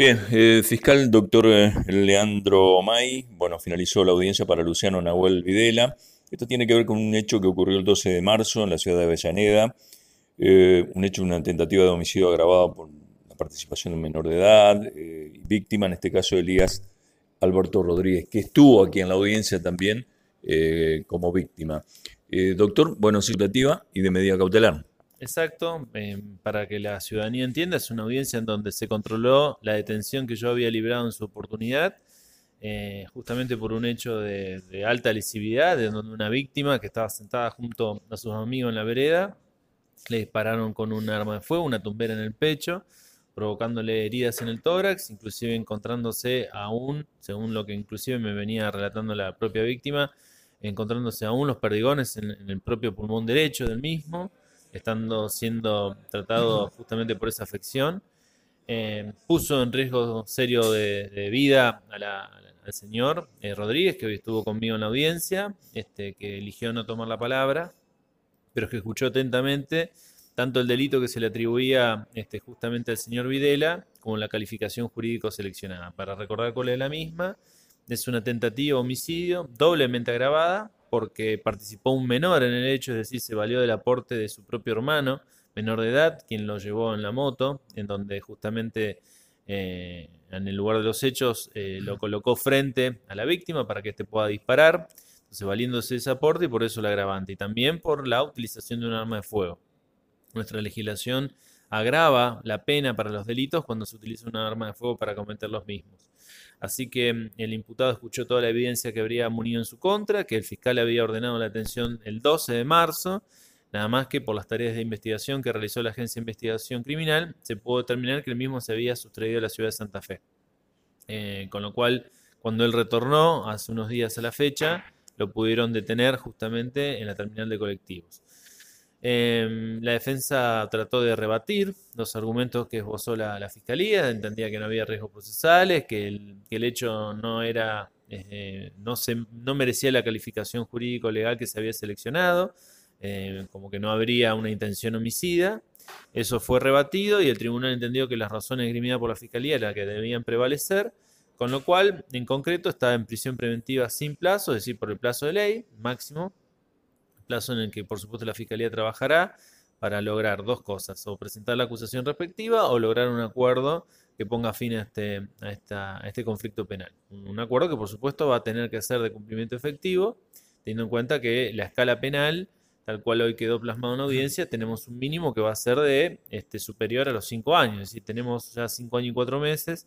Bien, eh, fiscal doctor eh, Leandro May, bueno, finalizó la audiencia para Luciano Nahuel Videla. Esto tiene que ver con un hecho que ocurrió el 12 de marzo en la ciudad de Avellaneda, eh, un hecho, una tentativa de homicidio agravado por la participación de un menor de edad, víctima, en este caso Elías Alberto Rodríguez, que estuvo aquí en la audiencia también como víctima. doctor, bueno, situativa y de medida cautelar. Exacto, em, para que la ciudadanía entienda, es una audiencia en donde se controló la detención que yo había librado en su oportunidad, eh, justamente por un hecho de, alta lesividad, de donde una víctima que estaba sentada junto a sus amigos en la vereda, le dispararon con un arma de fuego, una tumbera en el pecho, provocándole heridas en el tórax, inclusive encontrándose aún, según lo que inclusive me venía relatando la propia víctima, encontrándose aún los perdigones en el propio pulmón derecho del mismo estando siendo tratado justamente por esa afección. Eh, puso en riesgo serio de, vida al señor eh, Rodríguez, que hoy estuvo conmigo en la audiencia, este, que eligió no tomar la palabra, pero que escuchó atentamente tanto el delito que se le atribuía este, justamente al señor Videla como la calificación jurídico seleccionada. Para recordar cuál es la misma, es una tentativa de homicidio doblemente agravada porque participó un menor en el hecho, es decir, se valió del aporte de su propio hermano, menor de edad, quien lo llevó en la moto, en donde justamente eh, en el lugar de los hechos eh, lo colocó frente a la víctima para que éste pueda disparar, entonces valiéndose ese aporte y por eso el agravante, y también por la utilización de un arma de fuego. Nuestra legislación agrava la pena para los delitos cuando se utiliza un arma de fuego para cometer los mismos. Así que mm, el imputado escuchó toda la evidencia que habría munido en su contra, que el fiscal había ordenado la detención el 12 de marzo, nada más que por las tareas de investigación que realizó la Agencia de Investigación Criminal, se pudo determinar que el mismo se había sustraído a la ciudad de Santa Fe. Eh, con lo cual, cuando él retornó hace unos días a la fecha, lo pudieron detener justamente en la terminal de colectivos. Em, la defensa trató de rebatir los argumentos que esbozó la, fiscalía, entendía que no había riesgos procesales, que el, hecho no era, eh, no, merecía la calificación jurídico-legal que se había seleccionado, eh, como que no habría una intención homicida. Eso fue rebatido y el tribunal entendió que las razones esgrimidas por la fiscalía eran las que debían prevalecer, con lo cual, en concreto, estaba en prisión preventiva sin plazo, es decir, por el plazo de ley máximo, plazo en el que, por supuesto, la Fiscalía trabajará para lograr dos cosas, o presentar la acusación respectiva o lograr un acuerdo que ponga fin a este, a, este conflicto penal. Un acuerdo que, por supuesto, va a tener que ser de cumplimiento efectivo, teniendo en cuenta que la escala penal, tal cual hoy quedó plasmado en audiencia, tenemos un mínimo que va a ser de este, superior a los cinco años, es decir, tenemos ya cinco años y cuatro meses,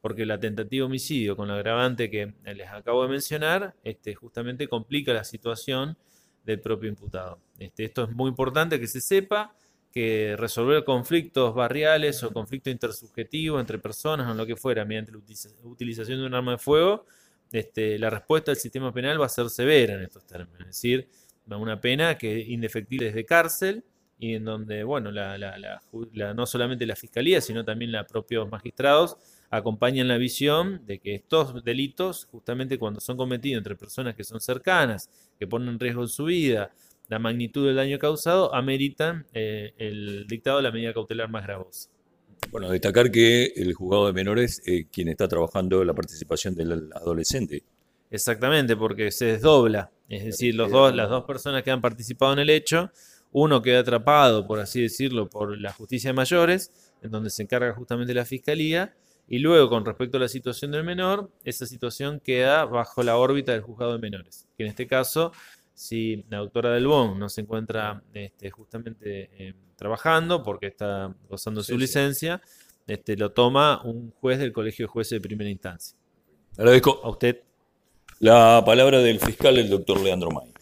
porque la tentativa de homicidio con la agravante que les acabo de mencionar, este, justamente complica la situación del propio imputado. Este, esto es muy importante que se sepa que resolver conflictos barriales o conflictos intersubjetivos entre personas o lo que fuera mediante la utilización de un arma de fuego, este, la respuesta del sistema penal va a ser severa en estos términos, es decir, una pena que indefectible desde cárcel y en donde, bueno, no solamente la fiscalía, sino también los propios magistrados acompañan la visión de que estos delitos, justamente cuando son cometidos entre personas que son cercanas, que ponen en riesgo su vida, la magnitud del daño causado, ameritan eh, el dictado de la medida cautelar más gravosa. Bueno, destacar que el juzgado de menores es quien está trabajando la participación del adolescente. Exactamente, porque se desdobla, es decir, los dos, las dos personas que han participado en el hecho, uno queda atrapado, por así decirlo, por la justicia de mayores, en donde se encarga justamente la fiscalía, y luego, con respecto a la situación del menor, esa situación queda bajo la órbita del juzgado de menores. Que en este caso, si la doctora Del Bon no se encuentra este, justamente eh, trabajando porque está gozando su licencia, este, lo toma un juez del Colegio de Jueces de Primera Instancia. Agradezco a usted la palabra del fiscal, el doctor Leandro May.